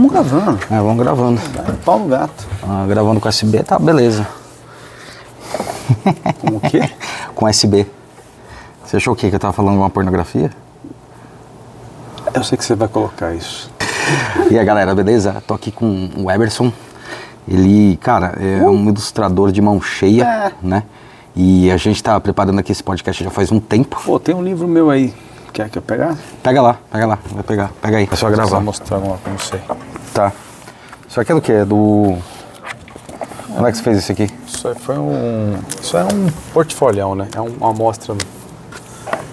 Vamos gravando. É, vamos gravando. Pau no gato. Ah, gravando com SB, tá beleza. Com o quê? com SB. Você achou o quê? Que eu tava falando de uma pornografia? Eu sei que você vai colocar isso. E aí, galera, beleza? Tô aqui com o Eberson. Ele, cara, é um ilustrador de mão cheia, É. né? E a gente tá preparando aqui esse podcast já faz um tempo. Pô, tem um livro meu aí. Quer que eu pegar? Pega lá, pega lá, vai pegar, pega aí. É só gravar. mostrar uma pra você. Tá. Isso aqui é do quê? É do. Como é que você fez isso aqui? Isso aí foi um. Isso é um portfolião, né? É um- uma amostra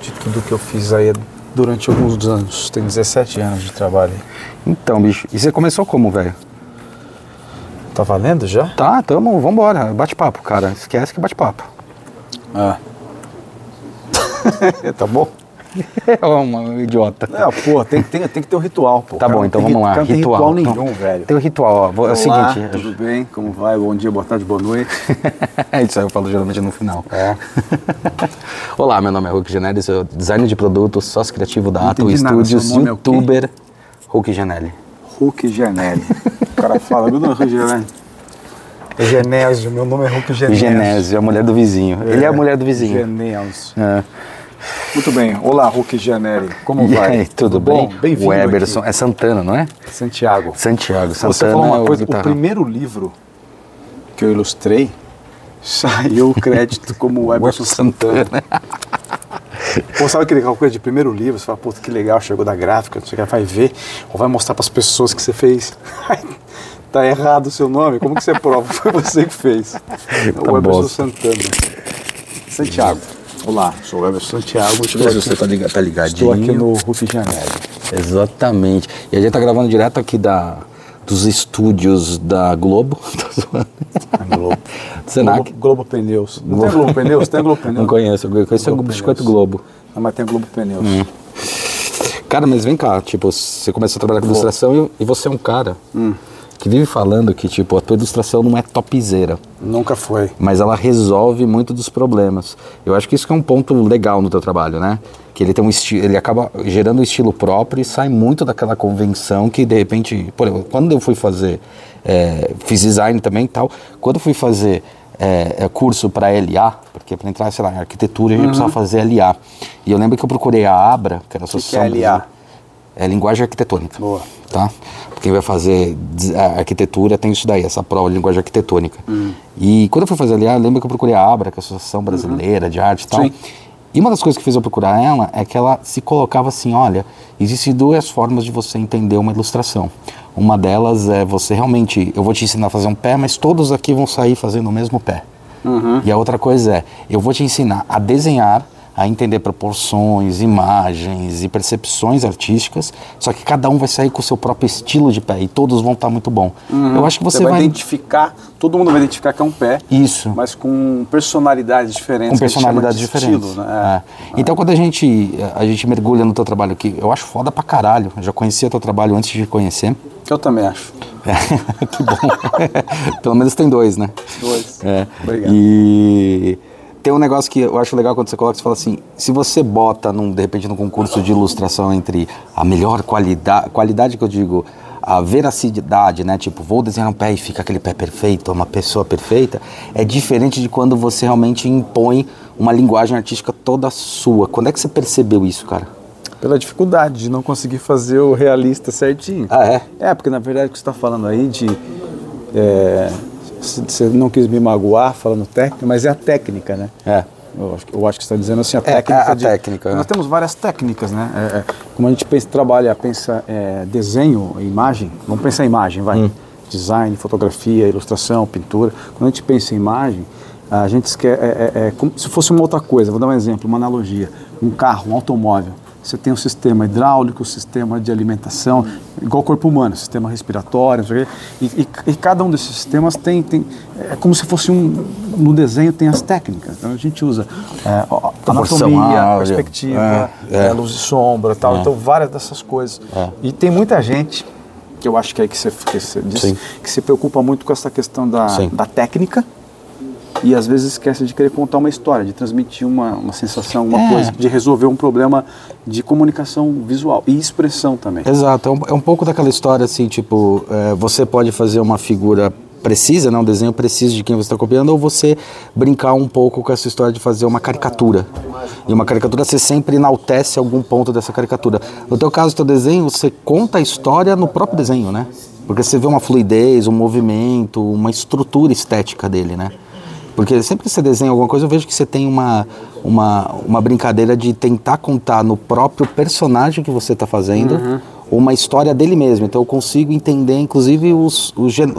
de tudo que eu fiz aí durante alguns anos. Tem 17 anos de trabalho aí. Então, bicho, e você começou como, velho? Tá valendo já? Tá, tamo, vambora. Bate-papo, cara. Esquece que é bate-papo. Ah. tá bom? É uma idiota. Não, pô, tem, tem, tem que ter um ritual, pô. Tá Cara, bom, então tem vamos lá. ri- cara, Não tem Ritual. ritual Então, nenhum, velho. Tem o ritual, ó. Vou- É o Olá, seguinte. tudo bem? Como vai? Bom dia, boa tarde, boa noite. Isso aí eu falo geralmente no final. É. Olá, meu nome é Hulk Genelli, sou designer de produtos, sócio criativo da Ato Studios, é youtuber Hulk Genelli. Hulk Genelli. O cara fala, meu nome é Hulk Genelli. É Genésio, meu nome é Hulk Genésio. Genésio, a mulher do vizinho. Ele é a mulher do vizinho. Genésio. É. Muito bem. Olá, Hulk Genelli. Como E vai? aí, tudo, bom? bem? Bem-vindo O Eberson, aqui. é Santana, não é? Santiago. Santiago, Você Santana falou é uma o coisa, o guitarrão. primeiro livro que eu ilustrei saiu o crédito como Eberson Santana. Pô, sabe aquele coisa de primeiro livro? Você fala, pô, que legal, chegou da gráfica, não sei o que, vai ver, ou vai mostrar para as pessoas que você fez. tá errado o seu nome, como que você prova? Foi você que fez. Tá o Eberson bosta. Santana. Santiago. Olá, sou o Eberson Santiago. Estou se você tá liga- tá estou ligadinho. aqui no Rio de Janeiro. Exatamente. E a gente tá gravando direto aqui da, dos estúdios da Globo. Zoando. Globo. Senac. Globo, Globo Pneus. Não tem Globo Pneus? Tem Globo Pneus? Não conheço, eu conheço o Globo Biscoito Pneus. Globo. Não, mas tem Globo Pneus. Hum. Cara, mas vem cá, tipo, você começa a trabalhar com ilustração e, e você é um cara Hum. Que vive falando que, tipo, a tua ilustração não é topzera, Nunca foi. mas ela resolve muito dos problemas. Eu acho que isso que é um ponto legal no teu trabalho, né? Que ele tem um estilo, ele acaba gerando um estilo próprio e sai muito daquela convenção que de repente, por exemplo, quando eu fui fazer, é, fiz design também e tal, quando eu fui fazer é, curso para LA, porque para entrar, sei lá, em arquitetura a gente precisava fazer LA. E eu lembro que eu procurei a Abra, que era a que associação é LA? É linguagem arquitetônica. Boa. Tá? Quem vai fazer arquitetura tem isso daí, essa prova de linguagem arquitetônica. Hum. E quando eu fui fazer ali, eu lembro que eu procurei a ABRA, que é a Associação Brasileira de Arte e tal. Sim. E uma das coisas que fez eu procurar ela é que ela se colocava assim, olha, existem duas formas de você entender uma ilustração. Uma delas é você realmente, eu vou te ensinar a fazer um pé, mas todos aqui vão sair fazendo o mesmo pé. E a outra coisa é, eu vou te ensinar a desenhar, a entender proporções, imagens e percepções artísticas, só que cada um vai sair com o seu próprio estilo de pé e todos vão estar muito bom. Eu acho que você, vai, vai identificar, todo mundo vai identificar que é um pé, isso mas com personalidades diferentes. com que personalidades de diferentes. Estilo, né? É. Então quando a gente a gente mergulha no teu trabalho aqui, eu acho foda pra caralho. Eu já conhecia teu trabalho antes de conhecer. Que eu também acho. É, que bom. Pelo menos tem dois, né? Dois. É. Obrigado. E tem um negócio que eu acho legal quando você coloca, você fala assim, se você bota, num, de repente, num concurso de ilustração entre a melhor qualidade, qualidade que eu digo, a veracidade, né? Tipo, vou desenhar um pé e fica aquele pé perfeito, uma pessoa perfeita, é diferente de quando você realmente impõe uma linguagem artística toda sua. Quando é que você percebeu isso, cara? Pela dificuldade de não conseguir fazer o realista certinho. Ah, é? É, porque na verdade o que você está falando aí de. é, você não quis me magoar falando técnica, mas é a técnica, né? É. Eu acho, que- eu acho que você está dizendo assim, a É, técnica. a de- técnica, Nós é. temos várias técnicas, né? É, é, como a gente pensa, trabalha, pensa é, desenho, imagem, vamos pensar em imagem, vai. Hum. Design, fotografia, ilustração, pintura. Quando a gente pensa em imagem, a gente é, é- é como se fosse uma outra coisa. Vou dar um exemplo, uma analogia. Um carro, um automóvel. Você tem um sistema hidráulico, um sistema de alimentação, igual o corpo humano, sistema respiratório, não sei o quê. E, e- e cada um desses sistemas tem, tem. É como se fosse um. No desenho tem as técnicas. Então a gente usa é, anatomia, perspectiva, É, é. é, luz e sombra tal. É. Então várias dessas coisas. É. E tem muita gente, que eu acho que é que você, que você disse, Sim. que se preocupa muito com essa questão da, Sim. da técnica e às vezes esquece de querer contar uma história, de transmitir uma, uma sensação, uma É. coisa, de resolver um problema de comunicação visual e expressão também. Exato, é um, é um pouco daquela história assim, tipo, é, você pode fazer uma figura precisa, né, um desenho preciso de quem você está copiando, ou você brincar um pouco com essa história de fazer uma caricatura. E uma caricatura você sempre enaltece algum ponto dessa caricatura. No teu caso, teu desenho, você conta a história no próprio desenho, né? Porque você vê uma fluidez, um movimento, uma estrutura estética dele, né? Porque sempre que você desenha alguma coisa, eu vejo que você tem uma, uma, uma brincadeira de tentar contar no próprio personagem que você está fazendo uma história dele mesmo. Então eu consigo entender, inclusive, os, os, gen-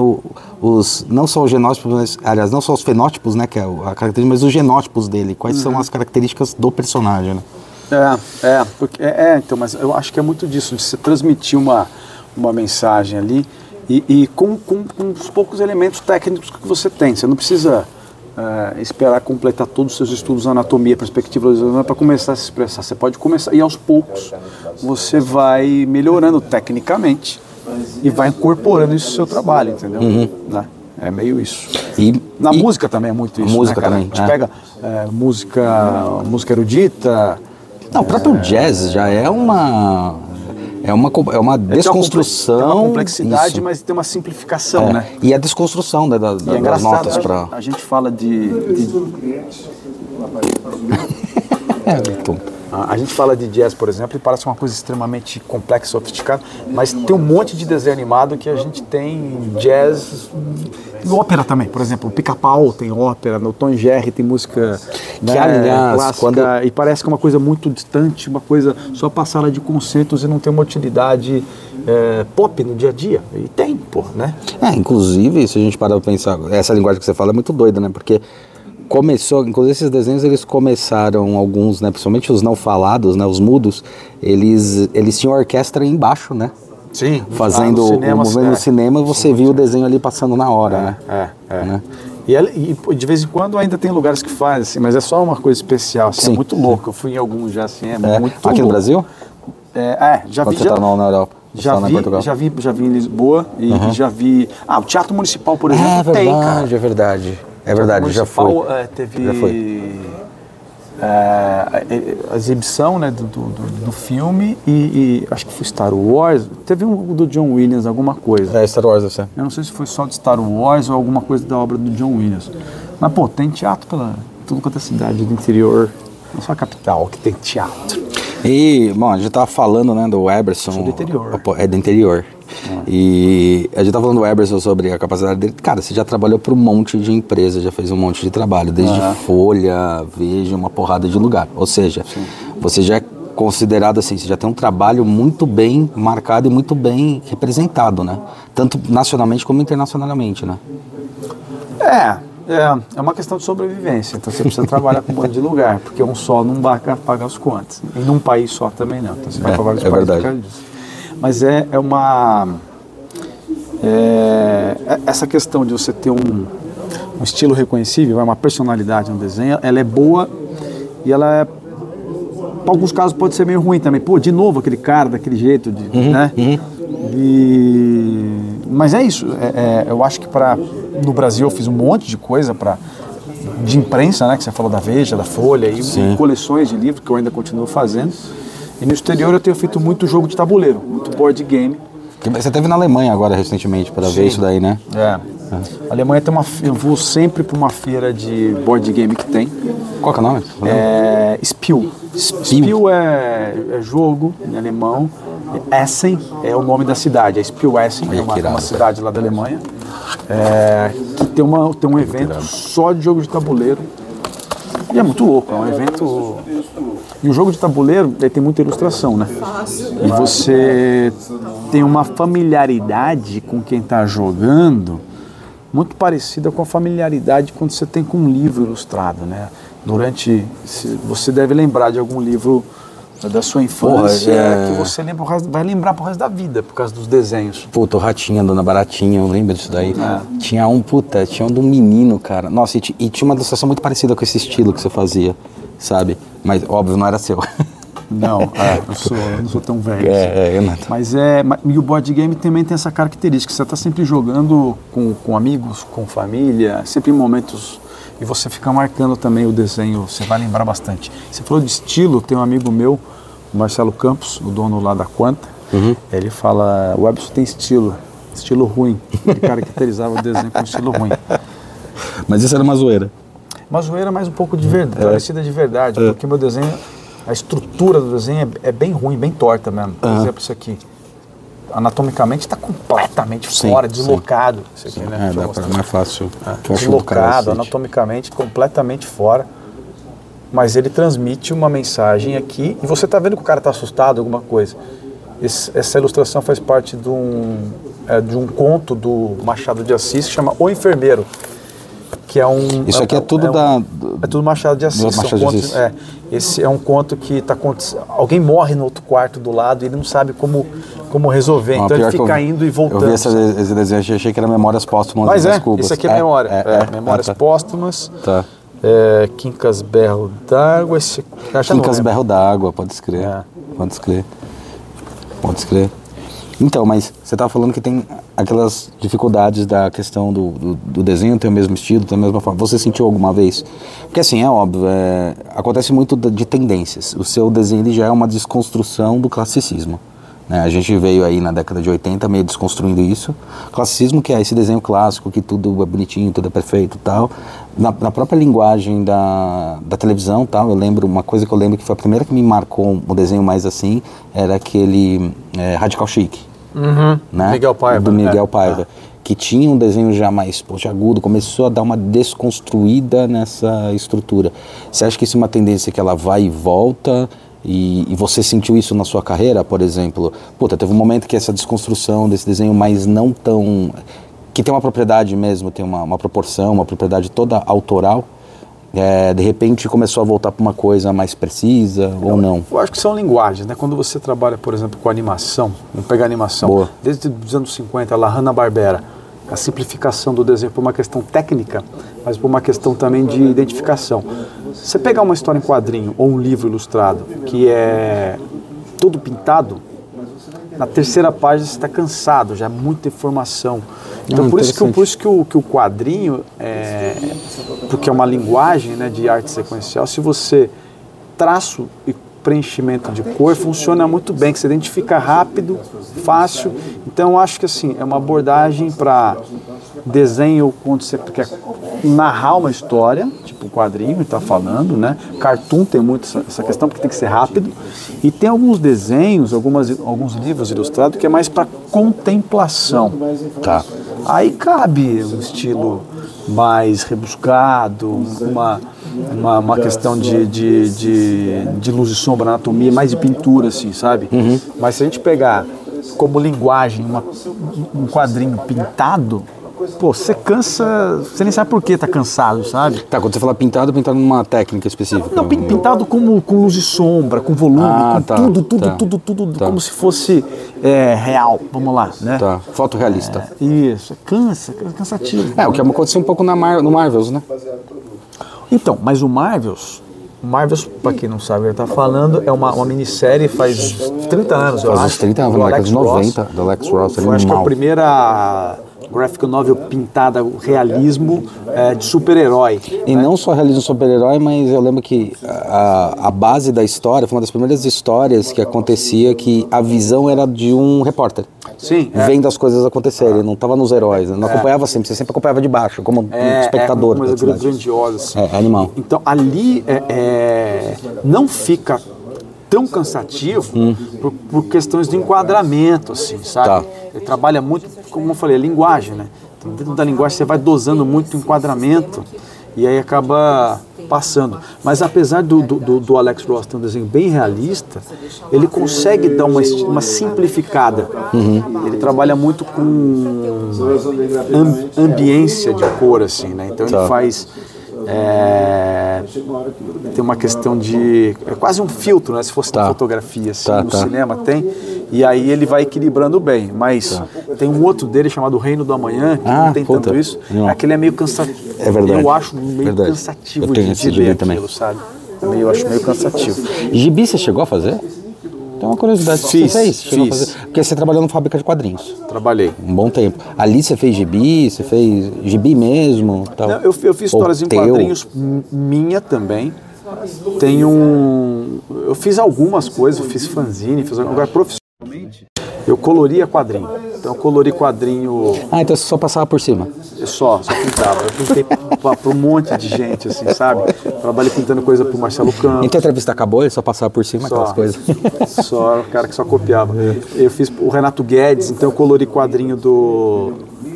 os não só os genótipos, mas, aliás, não só os fenótipos, né, que é a característica, mas os genótipos dele. Quais são as características do personagem, né? É, é, porque, é, é, então, mas eu acho que é muito disso, de você transmitir uma, uma mensagem ali e, e com, com, com os poucos elementos técnicos que você tem. Você não precisa é, esperar completar todos os seus estudos de anatomia, perspectiva para começar a se expressar. Você pode começar e aos poucos você vai melhorando tecnicamente e vai incorporando isso no seu trabalho, entendeu? Né? É meio isso. E, Na e- música também é muito isso. música né, cara? também, A gente é. pega é, música, música erudita. Não, o próprio jazz já é uma. É uma, é uma Tem uma desconstrução. Tem uma complexidade, isso. mas tem uma simplificação, É, né? E a desconstrução né, da, da- é das notas para. a gente fala de, de- a, a gente fala de jazz, por exemplo, e parece uma coisa extremamente complexa, sofisticada, mas tem um monte de desenho animado que a gente tem jazz em ópera também, por exemplo, o Pica-Pau tem ópera, no Tom e Jerry tem música né, aliás, clássica, quando- e parece que é uma coisa muito distante, uma coisa só para sala de concertos e não tem uma utilidade é, pop no dia a dia. E tem, pô, né? É, inclusive, se a gente parar pra pensar, essa linguagem que você fala é muito doida, né? Porque começou, inclusive esses desenhos eles começaram alguns, né, principalmente os não falados, né, os mudos, eles eles tinham orquestra embaixo, né? Sim, Fazendo o movimento no cinema, você viu o desenho ali passando na hora, né? É, é. Né? E, ela- e, de vez em quando ainda tem lugares que fazem, assim, mas é só uma coisa especial, assim, Sim. é muito louco. Eu fui em alguns já, assim, é, É, muito Aqui louco. no Brasil? É, é, já Quando vi. você Já, tá na, Europa? Já, tá vi já vi, já vi em Lisboa e, e já vi. Ah, o Teatro Municipal, por exemplo, É tem, cara. verdade, é verdade. É verdade, já foi. É, teve Já foi. é, a, exibição né, do, do, do- do filme e, e acho que foi Star Wars. Teve um do John Williams, alguma coisa. É Star Wars, você. Eu não sei se foi só de Star Wars ou alguma coisa da obra do John Williams. Mas, pô, tem teatro pela tudo quanto é cidade do interior. Não só a capital que tem teatro. E, bom, a gente tava falando, né, do Eberson. Sou do interior. É do interior. E a gente tava falando do Eberson sobre a capacidade dele. Cara, você já trabalhou para um monte de empresa, já fez um monte de trabalho, desde Folha, Veja, uma porrada de lugar. Ou seja, você já é considerado assim, você já tem um trabalho muito bem marcado e muito bem representado, né? Tanto nacionalmente como internacionalmente, né? É, é, é uma questão de sobrevivência. Então você precisa trabalhar com um monte de lugar, porque um só não vai pagar as contas. E num país só também não. Então você vai É, para vários é países por verdade. causa disso. Mas é, é uma. é, é- essa questão de você ter um, um estilo reconhecível, é uma personalidade no desenho, ela é boa e ela é. Para alguns casos pode ser meio ruim também. Pô, de novo aquele cara daquele jeito, de, Uhum, né? E- Mas é isso. é- é, eu acho que para no Brasil eu fiz um monte de coisa para de imprensa, né? Que você falou da Veja, da Folha e, Sim. e coleções de livros que eu ainda continuo fazendo. E no exterior eu tenho feito muito jogo de tabuleiro, muito board game. Você teve na Alemanha agora recentemente para ver isso daí, né? É. A Alemanha tem uma. Eu vou sempre para uma feira de board game que tem. Qual que é o nome? É Spiel. Spiel é, é jogo em alemão. Essen é o nome da cidade. É Spiel Essen, Olha é uma, irado. uma cidade lá da Alemanha. É, que tem, uma, tem um evento só de jogo de tabuleiro. E é muito louco, é um evento. E o jogo de tabuleiro ele tem muita ilustração, né? E você tem uma familiaridade com quem está jogando muito parecida com a familiaridade quando você tem com um livro ilustrado, né? Durante você deve lembrar de algum livro da sua infância Porra, é. que você lembra, resto- vai lembrar pro resto da vida por causa dos desenhos. Puta, o Ratinha, Dona Baratinha, eu lembro disso daí. É. Tinha um, puta, tinha um de um menino, cara. Nossa, e, e tinha uma ilustração muito parecida com esse estilo que você fazia, sabe? Mas, óbvio, não era seu. Não, é, eu, sou, eu não sou tão velho. assim. É, é, eu não. Mas é. E o board game também tem essa característica. Você está sempre jogando com, com amigos, com família, sempre em momentos. E você fica marcando também o desenho, você vai lembrar bastante. Você falou de estilo, tem um amigo meu, o Marcelo Campos, o dono lá da Quanta. Ele fala: o Webson tem estilo, estilo ruim. Ele caracterizava o desenho com estilo ruim. Mas isso era uma zoeira. Uma zoeira mais um pouco de verdade, parecida de verdade, porque meu desenho, a estrutura do desenho é, é bem ruim, bem torta mesmo. Por exemplo, isso aqui. Anatomicamente está completamente Sim, fora, sim. deslocado. Isso aqui, né? É, pra, mais fácil. o Deslocado, cacete. anatomicamente completamente fora. Mas ele transmite uma mensagem aqui e você está vendo que o cara está assustado, alguma coisa. Esse- essa ilustração faz parte de um, é, de um conto do Machado de Assis que chama O Enfermeiro. Que é um. Isso aqui é tudo um- da. é tudo Machado de Assis. Machado de Assis. é, esse é um conto que está acontecendo. Alguém morre no outro quarto do lado e ele não sabe como, como resolver. Ó, então ele eu- fica indo e voltando. Eu vi essa, esse desenho achei que era Memórias Póstumas Mas é, Cubas. esse aqui é, memória. É, é, memórias ah, tá. póstumas. Tá. É, Quincas Berro d'Água. Esse, não Quincas. Berro d'Água, pode escrever. É. Pode escrever. Pode escrever. Então, mas você estava falando que tem aquelas dificuldades da questão do, do, do desenho ter o mesmo estilo, ter a mesma forma. Você sentiu alguma vez? Porque assim, é óbvio, é, acontece muito de tendências. O seu desenho já é uma desconstrução do classicismo. né? A gente veio aí na década de 80 meio desconstruindo isso. Classicismo que é esse desenho clássico, que tudo é bonitinho, tudo é perfeito tal. Na, na própria linguagem da, da televisão tal, eu lembro, uma coisa que eu lembro que foi a primeira que me marcou um desenho mais assim, era aquele é, Radical Chic Uhum. né? Miguel Paiva. Do Miguel é. Paiva. Que tinha um desenho já mais agudo, começou a dar uma desconstruída nessa estrutura. Você acha que isso é uma tendência que ela vai e volta? E, e você sentiu isso na sua carreira, por exemplo? Puta, teve um momento que essa desconstrução desse desenho mais não tão. que tem uma propriedade mesmo, tem uma, uma proporção, uma propriedade toda autoral. É, de repente começou a voltar para uma coisa mais precisa ou não? Eu acho que são linguagens, né? Quando você trabalha, por exemplo, com animação, vamos pegar animação, Boa. desde os anos 50, lá Hanna-Barbera, a simplificação do desenho por uma questão técnica, mas por uma questão também de identificação. Você pegar uma história em quadrinho ou um livro ilustrado que é todo pintado, na terceira página você está cansado, já é muita informação. Então Ah, por isso que, por isso que o, que o quadrinho, é, porque é uma linguagem né, de arte sequencial, se você traço e preenchimento de cor funciona muito bem, que você identifica rápido, fácil. Então eu acho que assim, é uma abordagem para desenho quando você quer narrar uma história, o quadrinho está falando, né? Cartoon tem muito essa, essa questão porque tem que ser rápido. E tem alguns desenhos, algumas, alguns livros ilustrados que é mais para contemplação. Tá. Aí cabe um estilo mais rebuscado, uma, uma, uma questão de, de, de, de luz e sombra, anatomia, mais de pintura, assim, sabe? Mas se a gente pegar como linguagem uma- um quadrinho pintado, pô, você cansa, você nem sabe por que tá cansado, sabe? Tá, quando você fala pintado, pintado numa técnica específica. Não, pin- pintado como, com luz e sombra, com volume, Ah, com tá, tudo, tudo, tá, tudo, tudo, tá. como se fosse é, real, vamos lá, né? Tá, fotorrealista. Isso, cansa, é cansativo. É, o que aconteceu um pouco na Mar no Marvels, né? Então, mas o Marvels, o Marvels, pra quem não sabe o que ele tá falando, é uma, uma minissérie faz 30 anos, eu Faz acho. uns 30 anos, na década de Ross. 90, do Alex Ross, Foi, acho que é a primeira graphic novel pintada, realismo é, de super-herói. E não só realismo super-herói, mas eu lembro que a, a base da história foi uma das primeiras histórias que acontecia que a visão era de um repórter. Sim, é. Vendo as coisas acontecerem, não estava nos heróis, né? não acompanhava sempre, você sempre acompanhava de baixo, como um É, espectador. é uma coisa grandiosa. Assim. É, animal. Então ali é, é, não fica tão cansativo por, por questões de enquadramento, assim, sabe? Tá. Ele trabalha muito, como eu falei, linguagem, né? Então, dentro da linguagem você vai dosando muito o enquadramento e aí acaba passando. Mas apesar do, do, do- Alex Ross ter um desenho bem realista, ele consegue dar uma, uma simplificada. Ele trabalha muito com am- ambiência de cor, assim, né? Então Tá. ele faz. É, tem uma questão de. É quase um filtro, né? Se fosse Tá. na fotografia, assim, Tá, no tá. cinema tem. E aí ele vai equilibrando bem. Mas tem um outro dele chamado Reino do Amanhã, que Ah, não tem puta. tanto isso. Não. Aquele é meio cansativo. É verdade. Eu acho meio Verdade. cansativo Eu tenho de, esse de ler ler também. aquilo, sabe? Meio, acho meio cansativo. Gibi você chegou a fazer? Tem uma curiosidade. Fiz, você fez? Fiz. Porque você trabalhou no fábrica de quadrinhos. Trabalhei. Um bom tempo. Ali você fez gibi, você fez gibi mesmo? Tal. Não, eu, eu fiz Ou histórias em teu? quadrinhos minha também. Tem um. Eu fiz algumas coisas, eu fiz fanzine, fiz agora profissionalmente. Eu coloria quadrinho. Então eu colori quadrinho Ah, então você só passava por cima. só, só pintava. Eu pintei para um monte de gente, assim, sabe? Trabalhei pintando coisa pro Marcelo Campos. Então a entrevista acabou, ele só passava por cima aquelas Só. coisas. Só o cara que só copiava. Eu fiz o Renato Guedes, então eu colori quadrinho do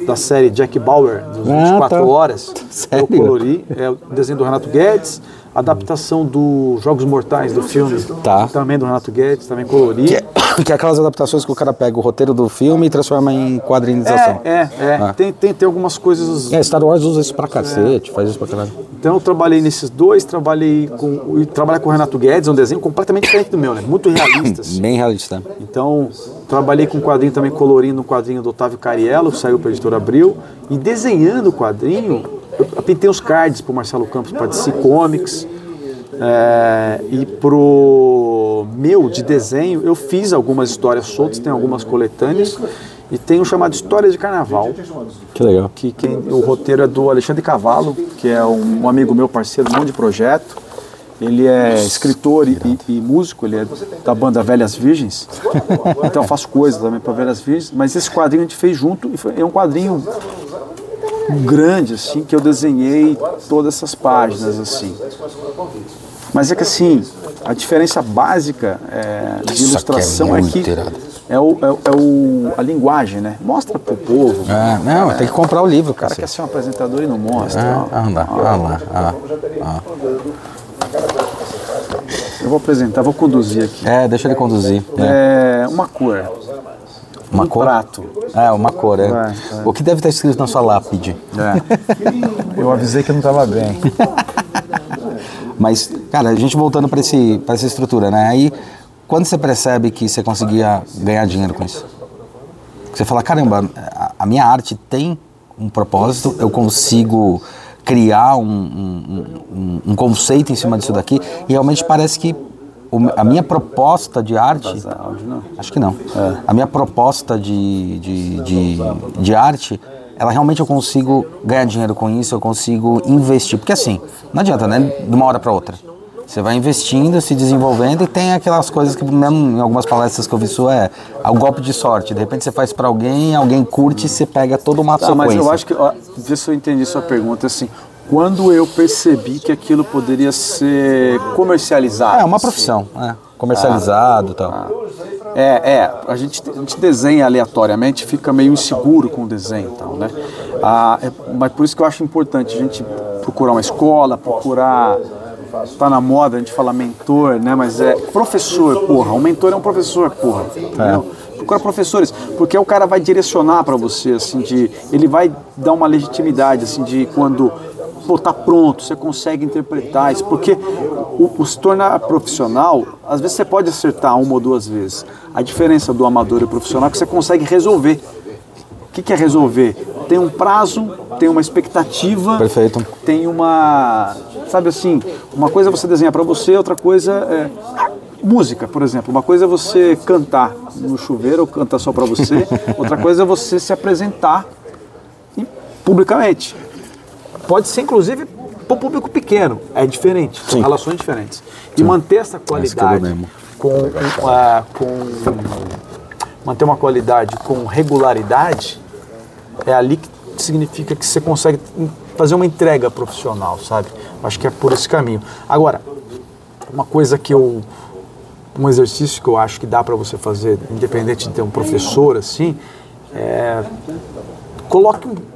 da série Jack Bauer, dos Ah, 24 tá. horas. Sério? Eu colori, é o desenho do Renato Guedes, adaptação do Jogos Mortais do filme, Tá. também do Renato Guedes, também colori. Que é, que é aquelas adaptações que o cara pega o roteiro do filme e transforma em quadrinização. É, é, é. Ah. Tem, tem, tem algumas coisas. É, Star Wars usa isso pra cacete, faz isso pra caralho. Então eu trabalhei nesses dois, trabalhei com. E trabalhar com o Renato Guedes, é um desenho completamente diferente do meu, né? Muito realista. assim. Bem realista. Então, trabalhei com quadrinho também, colorindo um quadrinho do Otávio Cariello, que saiu para a editora Abril, e desenhando o quadrinho, eu pintei os cards para o Marcelo Campos, para DC Comics, é, e pro meu de desenho, eu fiz algumas histórias soltas, tem algumas coletâneas, e tem um chamado História de Carnaval, Que legal. que quem, o roteiro é do Alexandre Cavalo, que é um, um amigo meu, parceiro, um monte de projeto. Ele é escritor e, e- músico, ele é da banda Velhas Virgens. Então eu faço coisas também para Velhas Virgens. Mas esse quadrinho a gente fez junto e foi, é um quadrinho grande, assim, que eu desenhei todas essas páginas, assim. Mas é que assim, a diferença básica é, de é ilustração é, muito que é, o, é, o- é a linguagem, né? Mostra pro povo. Ah, não, tem que comprar o livro, O cara cara. quer ser um apresentador e não mostra. Ah, ó. lá, ah lá, ah, ah. Eu vou apresentar, vou conduzir aqui. É, deixa ele conduzir. né? É uma cor, Uma um cor? prato. É, uma cor, é. Vai, O que deve estar escrito na sua lápide? É. Eu avisei que não estava bem. Mas, cara, a gente voltando para essa estrutura, né? Aí, quando você percebe que você conseguia ganhar dinheiro com isso? Você fala, caramba, a, a minha arte tem um propósito, eu consigo criar um, um- um- um conceito em cima disso daqui, e realmente parece que o- a minha proposta de arte. Acho que não. A minha proposta de, de, de, de arte, ela realmente eu consigo ganhar dinheiro com isso, eu consigo investir. Porque assim, não adianta, né? De uma hora para outra. Você vai investindo, se desenvolvendo e tem aquelas coisas que, mesmo em algumas palestras que eu vi sua, é o golpe de sorte. De repente você faz para alguém, alguém curte e você pega toda uma Tá, sequência. mas eu acho que, ó, vê se eu entendi sua pergunta, assim, quando eu percebi que aquilo poderia ser comercializado. É uma assim. profissão, é, comercializado e tal. É, é, a gente, a gente desenha aleatoriamente, fica meio inseguro com o desenho e tal, né? Ah, é- mas por isso que eu acho importante a gente procurar uma escola, procurar. Tá na moda a gente fala mentor, né? Mas é professor, porra. Um mentor é um professor, porra. entendeu? Procura professores, porque o cara vai direcionar para você, assim, de. Ele vai dar uma legitimidade, assim, de quando pô, tá pronto, você consegue interpretar isso, porque o, o se tornar profissional, às vezes você pode acertar uma ou duas vezes. A diferença do amador e profissional é que você consegue resolver. O que, que é resolver? Tem um prazo, tem uma expectativa, Perfeito. tem uma, sabe assim, uma coisa é você desenhar para você, outra coisa é música, por exemplo. Uma coisa é você cantar no chuveiro ou cantar só para você, outra coisa é você se apresentar publicamente. Pode ser, inclusive, para o público pequeno. É diferente, são Sim. relações diferentes. E manter essa eu qualidade com, ah, com- manter uma qualidade com regularidade é ali que significa que você consegue fazer uma entrega profissional, sabe? Acho que é por esse caminho. Agora, uma coisa que eu um exercício que eu acho que dá para você fazer, independente de ter um professor assim, é coloque um-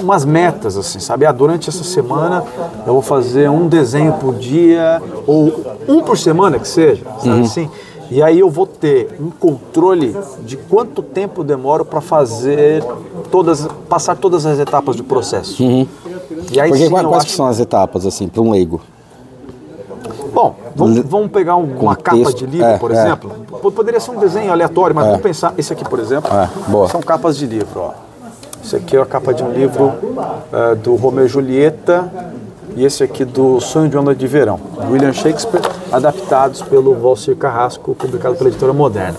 umas metas assim, sabe? Ah, durante essa semana eu vou fazer um desenho por dia ou um por semana que seja, sabe assim? E aí eu vou ter um controle de quanto tempo eu demoro para fazer todas, passar todas as etapas do processo. E aí Porque sim, quais, acho- que são as etapas, assim, para um leigo? Bom, vamos, vamos pegar um- uma capa de livro, É, por é. exemplo. Poderia ser um desenho aleatório, mas vamos pensar. Esse aqui, por exemplo, É, são capas de livro. Ó. Esse aqui é a capa de um livro eh, do Romeu e Julieta, e esse aqui do Sonho de Onda de Verão, William Shakespeare, adaptados pelo Valcir Carrasco, publicado pela editora Moderna.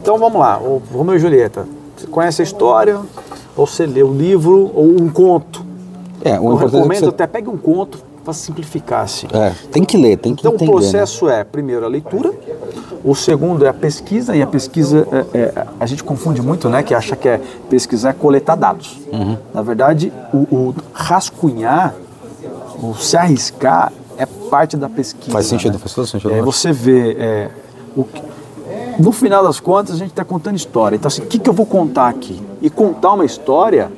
Então vamos lá, o Romeu e Julieta. Você conhece a história, ou você lê o livro, ou um conto. É, o Eu é recomendo você... até pegue um conto para simplificar assim. É, tem que ler, tem que Então entender. o né? processo é, primeiro, a leitura, o segundo é a pesquisa, e a pesquisa, é, é, a gente confunde muito, né, que acha que é pesquisar é coletar dados. Uhum. Na verdade, o, o rascunhar, o se arriscar, é parte da pesquisa. Faz sentido, né? faz todo sentido. Aí você vê, é, o que- no final das contas, a gente está contando história. Então, assim, o que, que eu vou contar aqui? E contar uma história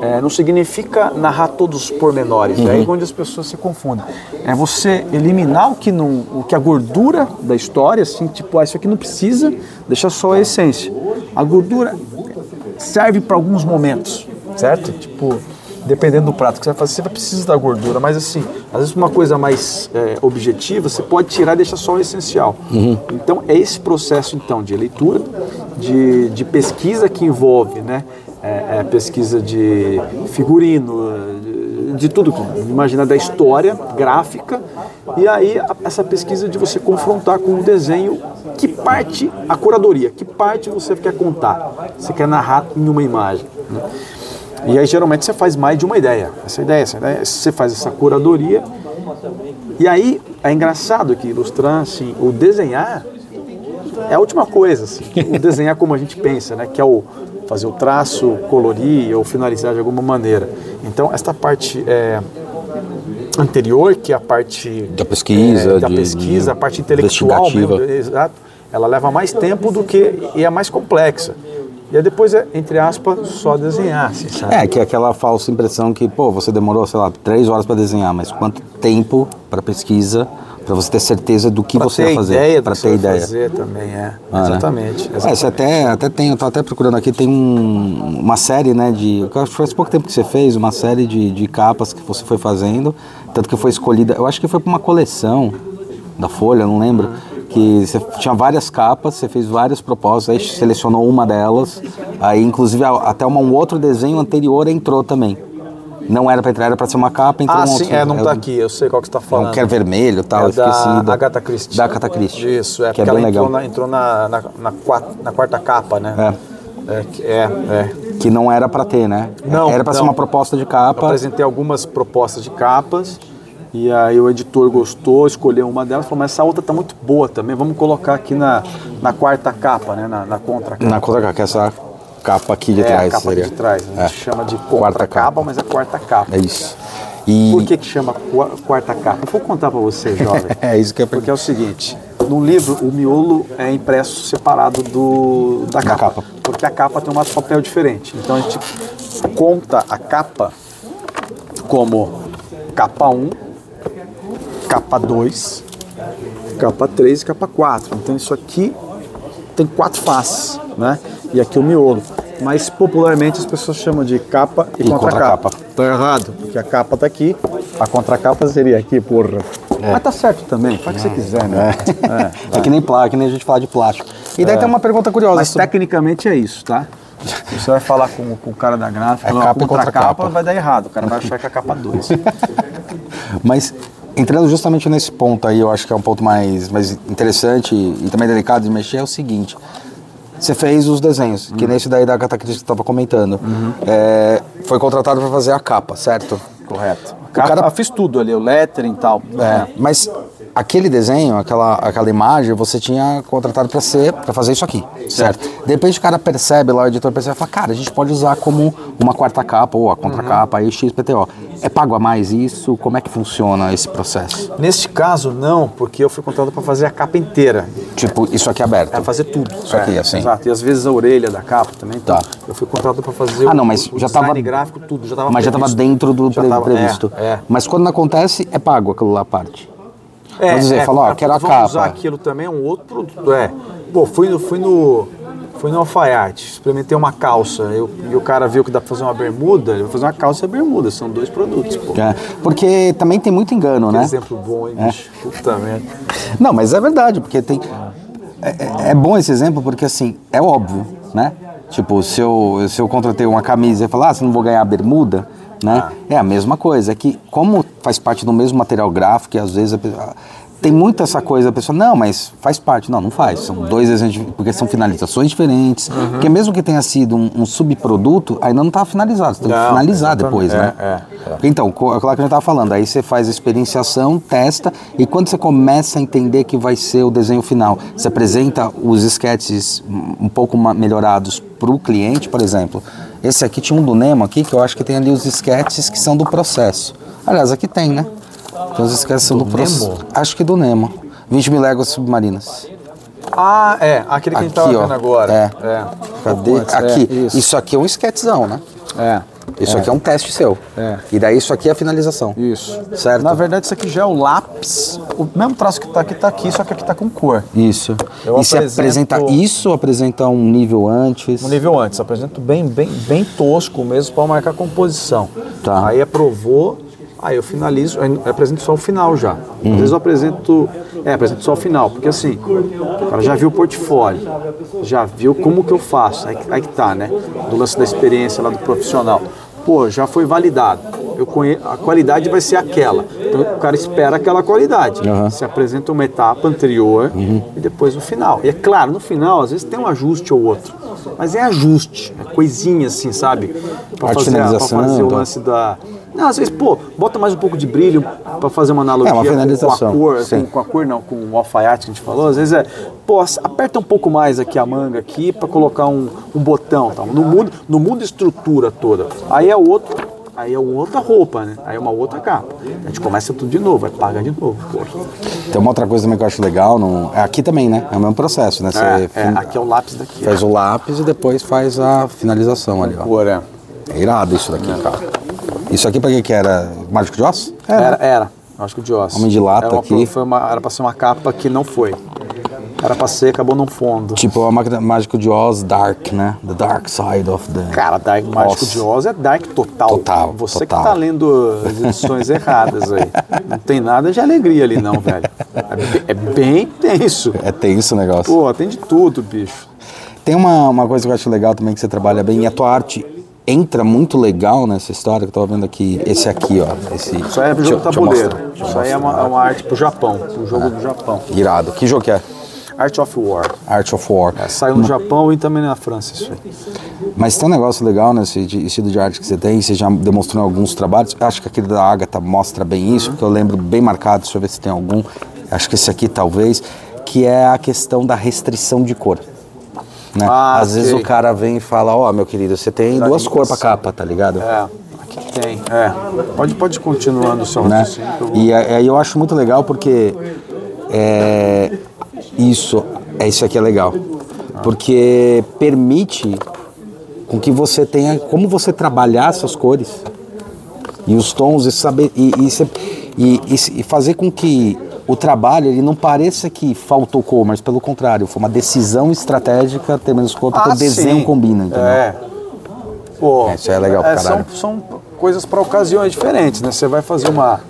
é, não significa narrar todos os pormenores. É aí onde as pessoas se confundem. É você eliminar o que, não, o que a gordura da história, assim, tipo, ah, isso aqui não precisa, deixar só a essência. A gordura serve para alguns momentos, certo? Tipo, dependendo do prato que você vai fazer, você vai precisar da gordura, mas assim, às vezes uma coisa mais é, objetiva, você pode tirar e deixar só o essencial. Então, é esse processo, então, de leitura, de, de pesquisa que envolve, né? É, é, pesquisa de figurino, de, de tudo, imagina da história gráfica, e aí a- essa pesquisa de você confrontar com o desenho que parte a curadoria, que parte você quer contar, você quer narrar em uma imagem. né? E aí geralmente você faz mais de uma ideia, essa ideia, essa ideia, você faz essa curadoria, e aí é engraçado que ilustrar assim, o desenhar é a última coisa, assim, o desenhar como a gente pensa, né? Que é o fazer o traço, colorir ou finalizar de alguma maneira. Então, esta parte é, anterior, que é a parte Da pesquisa, é, da de- pesquisa, a parte intelectual mesmo, exato, ela leva mais tempo do que e é mais complexa. E aí depois é, entre aspas, só desenhar, assim, sabe? É, que é aquela falsa impressão que, pô, você demorou, sei lá, três horas para desenhar, mas quanto tempo para pesquisa, para você ter certeza do que Pra você ter vai fazer, ideia para ter você vai ideia. fazer também, é. Ah, né? exatamente. É, você até, até tem, eu tô até procurando aqui, tem um- uma série, né, de, acho que faz pouco tempo que você fez, uma série de, de capas que você foi fazendo, tanto que foi escolhida, eu acho que foi para uma coleção da Folha, não lembro, que você tinha várias capas, você fez várias propostas, aí selecionou uma delas, aí inclusive até uma- um outro desenho anterior entrou também. Não era para entrar, era para ser uma capa, entrou Ah, um sim, outro. é, não É tá o- aqui, eu sei qual que você tá falando. um que é vermelho e tal, É eu esqueci. da da- Agatha Christie. Da Agatha Christie. Isso, é, que é porque bem ela entrou, legal. na, entrou na, na, na quarta, na quarta capa, né? É. que- É, é. Que não era para ter, né? Não, Era para ser não. uma proposta de Eu capa. apresentei algumas propostas de capas e aí o editor gostou, escolheu uma delas, falou, mas essa outra tá muito boa também, vamos colocar aqui na, na quarta capa, né? Na, na contra capa. Na contra que é essa capa aqui de é, trás. a capa seria. de trás. A É. gente chama de Quarta capa, mas é quarta capa. É isso. E Por que que chama qua- quarta capa? Eu vou contar para você, jovem. É isso que ia Porque é o seguinte, no livro o miolo é impresso separado do, da, capa, capa. Porque a capa tem um papel diferente. Então a gente conta a capa como capa 1, capa 2, capa 3 e capa 4. Então isso aqui tem quatro faces, né? E aqui o miolo. Mas popularmente as pessoas chamam de capa e, E contracapa. contracapa. Tá errado, porque a capa tá aqui, a contracapa seria aqui, porra. Mas tá certo também, faz o que você quiser, né? É que nem plástico, que nem a gente fala de plástico. E daí tem uma pergunta curiosa. Mas sobre- tecnicamente é isso, tá? Se você vai falar com, com o cara da gráfica, É não, capa e contra contracapa. capa, vai dar errado. O cara vai achar que é a capa 2. Mas entrando justamente nesse ponto aí, eu acho que é um ponto mais, mais interessante e também delicado de mexer, é o seguinte. Você fez os desenhos, que nesse daí da Agatha Christie que você estava comentando. É, foi contratado para fazer a capa, certo? Correto. O cara- Eu fiz tudo ali, o lettering e tal. É, mas aquele desenho, aquela, aquela imagem, você tinha contratado para ser, para fazer isso aqui, certo? De repente o cara percebe lá, o editor percebe e fala, cara, a gente pode usar como uma quarta capa ou a contracapa, aí XPTO. É pago a mais isso? Como é que funciona esse processo? Neste caso, não, porque eu fui contratado para fazer a capa inteira. Tipo, isso aqui aberto. É fazer tudo. Isso aqui, É, assim. Exato. E às vezes a orelha da capa também. Então, Tá. Eu fui contratado para fazer Ah, o, não, mas o já design tava- gráfico, tudo. Já tava Mas já estava previsto. dentro do Já pre- tava- previsto. É, é. Mas quando não acontece, é pago aquilo lá à parte. É, Vamos dizer, é, ó, cara, quero a vamos usar capa. aquilo também, é um outro produto. É. Pô, fui no, fui no, fui no alfaiate, experimentei uma calça, eu, e o cara viu que dá pra fazer uma bermuda, ele vai fazer uma calça e bermuda, são dois produtos, pô. É, Porque também tem muito engano, Que né? exemplo bom, hein, bicho? Puta merda. Não, mas é verdade, porque tem. É, é- é bom esse exemplo porque, assim, é óbvio, né? Tipo, se eu, se eu contratei uma camisa e falar, ah, você não vou ganhar a bermuda, Né? Ah. É a mesma coisa, é que como faz parte do mesmo material gráfico, e às vezes pessoa- tem muito essa coisa, a pessoa, não, mas faz parte. Não, não faz. São dois exemplos, porque são finalizações diferentes. Uhum. Porque mesmo que tenha sido um, um subproduto, ainda não está finalizado. Você tem que Não, finalizar exatamente. depois, né? É, é, Então, co- é claro que a gente estava falando, aí você faz a experienciação, testa, e quando você começa a entender que vai ser o desenho final, você apresenta os sketches um pouco melhorados para o cliente, por exemplo. Esse aqui tinha um do Nemo aqui, que eu acho que tem ali os sketches que são do processo. Aliás, aqui tem, né? Tem os sketches que são do, processo. Acho que do Nemo. 20 mil léguas submarinas. Ah, é. Aquele que a gente Aqui, tava ó. vendo agora. É. é. Cadê? Antes, aqui. é, isso. isso. aqui é um sketchzão, né? É. Isso aqui é um teste seu. É. E daí isso aqui é a finalização. Isso. Certo? Na verdade, isso aqui já é o lápis. O mesmo traço que tá aqui, tá aqui, só que aqui tá com cor. Isso. Eu e se apresento- apresenta isso ou apresenta um nível antes? Um nível antes, apresento bem, bem, bem tosco mesmo para marcar composição. Tá. Aí aprovou, aí eu finalizo, eu apresento só o final já. Às vezes eu apresento, é, apresento só o final, porque assim, o cara já viu o portfólio, já viu como que eu faço, aí, aí que tá, né? Do lance da experiência lá do profissional. Pô, já foi validado. Eu. A qualidade vai ser aquela. Então o cara espera aquela qualidade. Aham. Se apresenta uma etapa anterior e depois o final. E é claro, no final, às vezes tem um ajuste ou outro. Mas é ajuste, é coisinha assim, sabe? Pra fazer, pra fazer o tá. lance da. Não, às vezes, pô, bota mais um pouco de brilho pra fazer uma analogia É, uma com- finalização, com a cor, com, a cor não, com o alfaiate que a gente falou. Às vezes é, pô, aperta um pouco mais aqui a manga aqui pra colocar um, um botão, tá? Não muda, não muda a estrutura toda. Aí é outro, aí é outra roupa, né? Aí é uma outra capa. A gente começa tudo de novo, aí paga de novo. Tem uma outra coisa também que eu acho legal, no... é aqui também, né? É o mesmo processo, né? É, é, fin- aqui é o lápis daqui. faz o lápis e depois faz a finalização ali, ó. Cor, é. É irado isso daqui, cara. Isso aqui pra que que era? Mágico de Oz? Era, era. Acho que o de Oz. Homem de lata era uma, aqui. Foi uma, era pra ser uma capa que não foi. Era pra ser, acabou num fundo. Tipo a máquina Mágico de Oz Dark, né? The Dark Side of the... Cara, Dark Mágico Oz. de Oz é Dark total. Total, Você total. que tá lendo as edições erradas aí. Não tem nada de alegria ali não, velho. É, é bem tenso. É tenso o negócio. Pô, tem de tudo, bicho. Tem uma, uma coisa que eu acho legal também que você trabalha bem, e a tua arte entra muito legal nessa história, que eu tava vendo aqui, esse aqui, ó. Esse, Isso aí é jogo deixa tabuleiro. deixa Isso aí é uma, é uma arte pro Japão. Um jogo do Japão. Irado. Que jogo que é? Art of War. Art of War. É, saiu no Japão e também na França isso aí. Mas tem um negócio legal nesse de- estilo de arte que você tem, você já demonstrou em alguns trabalhos. Acho que aquele da Agatha mostra bem isso, porque eu lembro bem marcado, deixa eu ver se tem algum. Acho que esse aqui talvez, que é a questão da restrição de cor. Né? Ah, Às vezes o cara vem e fala, ó, meu querido, você tem duas cores pra capa, tá ligado? É, aqui tem. É. Pode, pode continuando o seu né? vou- E aí eu acho muito legal porque é, isso, é isso aqui é legal, porque permite com que você tenha como você trabalhar essas cores e os tons e saber e, e, e- e fazer com que o trabalho ele não pareça que faltou cor, mas pelo contrário, foi uma decisão estratégica ter menos cor porque Ah, o desenho sim. combina, entendeu? É. Pô, É, isso é legal pra são, são coisas para ocasiões diferentes, né? Você vai fazer uma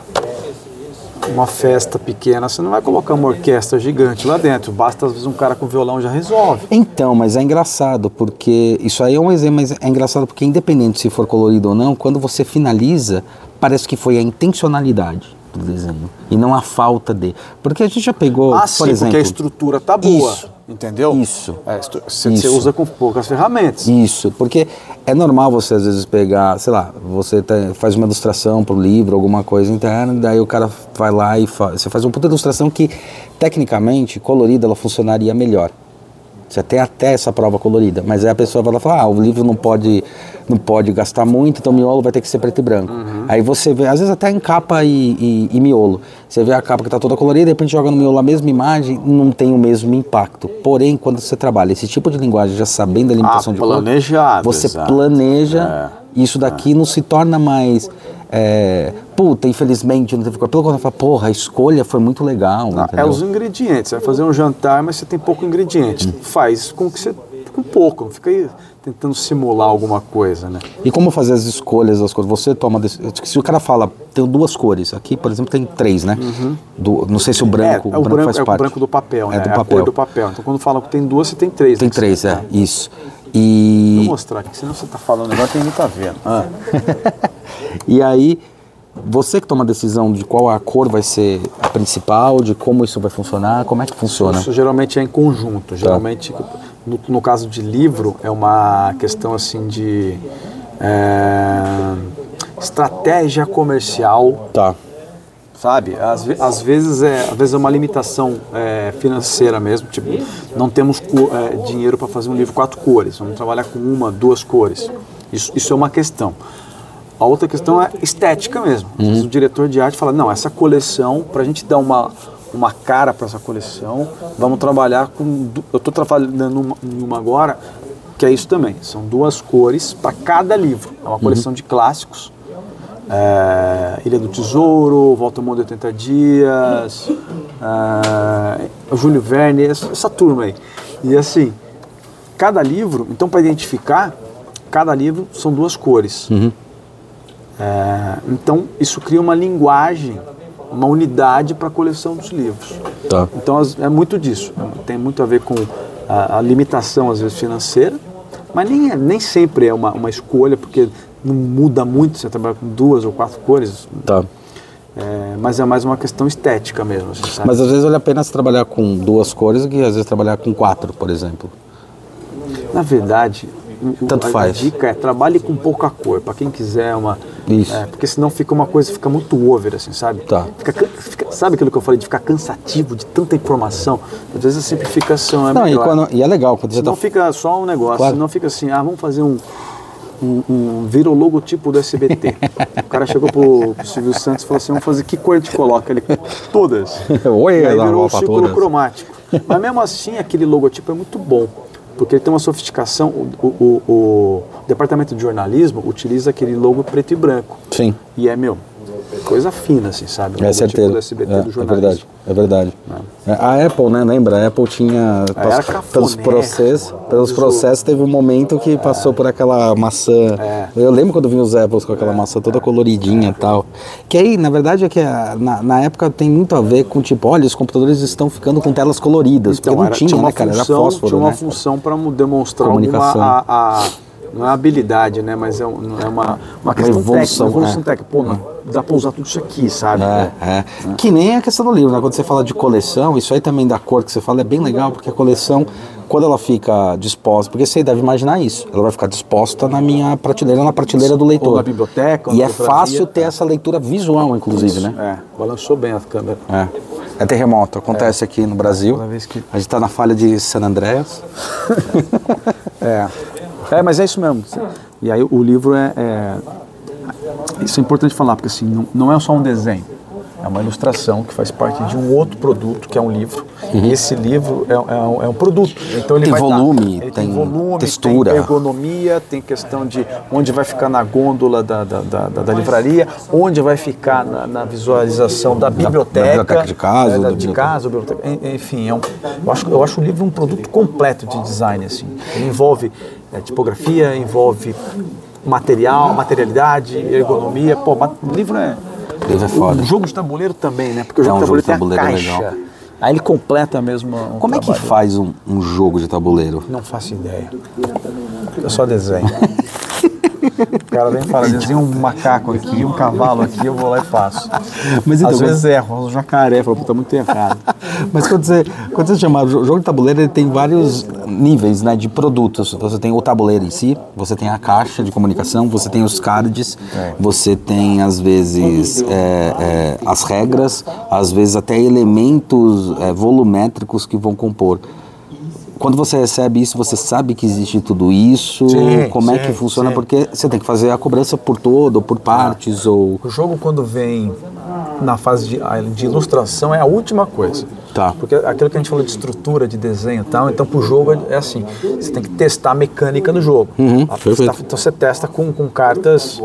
uma festa pequena, você não vai colocar uma orquestra gigante lá dentro. Basta às vezes um cara com violão já resolve. Então, mas é engraçado porque isso aí é um exemplo, mas é engraçado porque independente se for colorido ou não, quando você finaliza, parece que foi a intencionalidade desenho e não a falta de. Porque a gente já pegou, Ah, por sim, exemplo, porque a estrutura tá boa. Isso. Entendeu? Isso. É, você, Isso. usa com poucas ferramentas. Isso, porque é normal você às vezes pegar, sei lá, você tem- faz uma ilustração para o livro, alguma coisa interna, daí o cara vai lá e fa você faz uma puta ilustração que, tecnicamente, colorida, ela funcionaria melhor. Você tem até essa prova colorida, mas aí a pessoa vai lá e fala, ah, o livro não pode, não pode gastar muito, então o miolo vai ter que ser preto e branco. Aí você vê, às vezes até em capa e, e- e miolo, você vê a capa que está toda colorida, de repente joga no miolo a mesma imagem, não tem o mesmo impacto. Porém, quando você trabalha esse tipo de linguagem, já sabendo a limitação Ah, de cor, você planeja, isso daqui não se torna mais, é, puta, infelizmente não teve. Pelo contrário, fala, porra, a escolha foi muito legal, Ah, É os ingredientes. Você vai fazer um jantar, mas você tem pouco ingrediente. Hum. Faz com que você. com pouco. Não fica aí tentando simular alguma coisa, né? E como fazer as escolhas das cores? Você toma. Se o cara fala, tem duas cores, aqui, por exemplo, tem três, né? Do- não sei se o branco, Uhum. é, o branco, faz é o parte. branco do papel, É né? do a papel. cor do papel. Então quando falam que tem duas, você tem três. Tem né? três, é, Tá. Isso. Vou E, mostrar aqui, senão você tá falando agora que ninguém tá vendo. Ah. E aí, você que toma a decisão de qual a cor vai ser a principal, de como isso vai funcionar, como é que funciona? Isso geralmente é em conjunto. Geralmente, no, no caso de livro, é uma questão assim de é, estratégia comercial. Tá. Sabe? Às, às vezes é, às vezes é uma limitação é, financeira mesmo. Tipo, não temos é, dinheiro para fazer um livro quatro cores. Vamos trabalhar com uma, duas cores. Isso, isso é uma questão. A outra questão é estética mesmo. Às vezes o diretor de arte fala, não, essa coleção, para a gente dar uma, uma cara para essa coleção, vamos trabalhar com... Eu estou trabalhando numa, numa agora, que é isso também. São duas cores para cada livro. É uma coleção de clássicos. É, Ilha do Tesouro, Volta ao Mundo em 80 Dias, é, Júlio Verne, essa, turma aí. E assim, cada livro, então para identificar, cada livro são duas cores. É, então isso cria uma linguagem, uma unidade para a coleção dos livros. Tá. Então é muito disso. Tem muito a ver com a, a limitação, às vezes, financeira, mas nem, é- nem sempre é uma, uma escolha, porque não muda muito você trabalhar com duas ou quatro cores, Tá. é, mas é mais uma questão estética mesmo, assim? Mas às vezes vale a pena se trabalhar com duas cores do que às vezes trabalhar com quatro, por exemplo. Na verdade, Tanto a, faz. a dica é trabalhe com pouca cor, para quem quiser uma. Isso. é, porque senão fica uma coisa, fica muito over, assim, sabe? Tá. Fica fica- sabe aquilo que eu falei de ficar cansativo, de tanta informação? Às vezes a simplificação é Não, e, melhor. quando- e é legal quando você tá Senão fica só um negócio, Claro. senão fica assim, ah, vamos fazer um. Um, um vira o logotipo do SBT. o cara chegou pro, pro Silvio Santos e falou assim: vamos fazer que cor a gente coloca? Ele, todas. Oi, e aí virou um círculo todas. cromático. Mas mesmo assim, aquele logotipo é muito bom. Porque ele tem uma sofisticação. O, o- o- o departamento de jornalismo utiliza aquele logo preto e branco. Sim, E é, meu, coisa fina, assim, sabe? É logotipo certeza. do SBT É, do é jornalismo. verdade, é verdade. É, A Apple, né, lembra? A Apple tinha, era pass- cafuné, pelos processos, pelos processos teve um momento que passou por aquela maçã. É. Eu lembro quando vinha os Apples com aquela maçã toda coloridinha e tal. Que aí, na verdade, é que na, na época tem muito a ver com tipo, olha, os computadores estão ficando com telas coloridas, porque não Então, era- tinha, uma né, cara? Era fósforo, tinha uma né? função para demonstrar Comunicação. alguma a, a- não é habilidade, né? Mas é, um- é uma, uma questão evolução, técnica, uma evolução é. técnica. Pô, não, dá para usar tudo isso aqui, sabe? É, é. Que nem a questão do livro, né? Quando você fala de coleção, isso aí também da cor que você fala é bem legal, porque a coleção, quando ela fica disposta, porque você deve imaginar isso, ela vai ficar disposta na minha prateleira, na prateleira do leitor. Ou na biblioteca, ou E na é fácil ter essa leitura visual, inclusive, né? É, balançou bem a câmera. É. É terremoto, acontece aqui no Brasil. Toda vez que- A gente tá na falha de San Andreas. É. é, mas é isso mesmo. E aí o livro é, é- Isso é importante falar, porque assim, não, não é só um desenho. É uma ilustração que faz parte de um outro produto, que é um livro. E esse livro é, é um, é um produto. Então ele Uhum. Tem vai dar- volume, ele tem volume, textura. tem ergonomia, tem questão de onde vai ficar na gôndola da, da, da, da- livraria, onde vai ficar na, na visualização da biblioteca. biblioteca de casa, é, de casa, biblioteca. En- Enfim, é um, eu, acho, eu acho o livro um produto completo de design. Assim. Ele envolve é, tipografia, envolve material, materialidade, ergonomia. Pô, livro é. O livro é foda. O jogo de tabuleiro também, né? Porque o É jogo um de jogo tabuleiro de tem a tabuleiro caixa. legal. Aí ele completa mesmo. um Como é que trabalho. faz um, um jogo de tabuleiro? Não faço ideia. Eu só desenho. O cara vem e fala, desenha um macaco aqui, um cavalo aqui, eu vou lá e faço. Mas então, Às mas- vezes erro, um jacaré, falo, puta, muito errado. Mas quando você, quando você chama o jogo de tabuleiro, ele tem vários níveis né, de produtos. Você tem o tabuleiro em si, você tem a caixa de comunicação, você tem os cards, você tem às vezes é, é, as regras, às vezes até elementos é, volumétricos que vão compor. Quando você recebe isso, você sabe que existe tudo isso? Sim, como é sim, que funciona? sim. Porque você tem que fazer a cobrança por todo, ou por partes, ou... O jogo, quando vem na fase de, de ilustração, é a última coisa. Tá. Porque aquilo que a gente falou de estrutura, de desenho e tal, então pro jogo é assim, você tem que testar a mecânica do jogo. Uhum, Ah, você tá- então você testa com, com cartas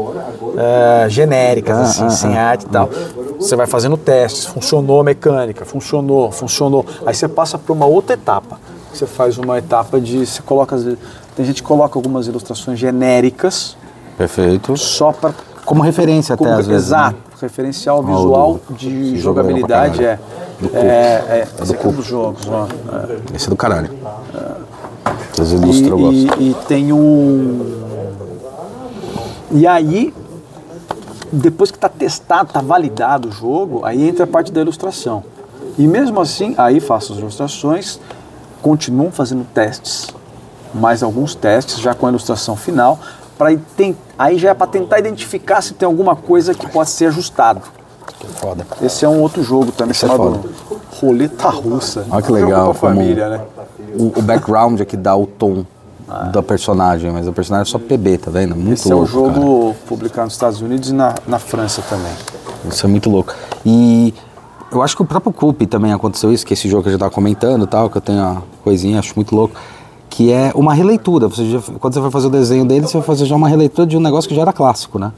é, genéricas, Ah, assim, ah, sem ah. arte e tal. Você vai fazendo testes, funcionou a mecânica, funcionou, funcionou. Aí você passa para uma outra etapa. Você faz uma etapa de. Você coloca. Tem gente que coloca algumas ilustrações genéricas Perfeito. só para Como referência até, como- às vezes. né? Exato. Referencial visual do- de é jogabilidade é. Do É, é, esse aqui é um dos jogos, ó. Esse é do caralho. Ilustram, eu E, e, e tem um. E aí, depois que está testado, está validado o jogo, aí entra a parte da ilustração. E mesmo assim, aí faço as ilustrações, continuam fazendo testes, mais alguns testes já com a ilustração final, para aí já é para tentar identificar se tem alguma coisa que pode ser ajustado. Que foda. Esse é um outro jogo também Esse é chamado foda. Roleta Russa. Olha que legal. família, né? o, o background é que dá o tom da personagem, mas o personagem é só PB, tá vendo? Muito Esse é o louco, jogo publicado nos Estados Unidos e na, na França também. cara. Isso é muito louco. E eu acho que o próprio Coop também aconteceu isso, que esse jogo que a gente tava comentando e tal, que eu tenho a coisinha, acho muito louco. Que é uma releitura. Você já- quando você vai fazer o desenho dele, você vai fazer já uma releitura de um negócio que já era clássico, né?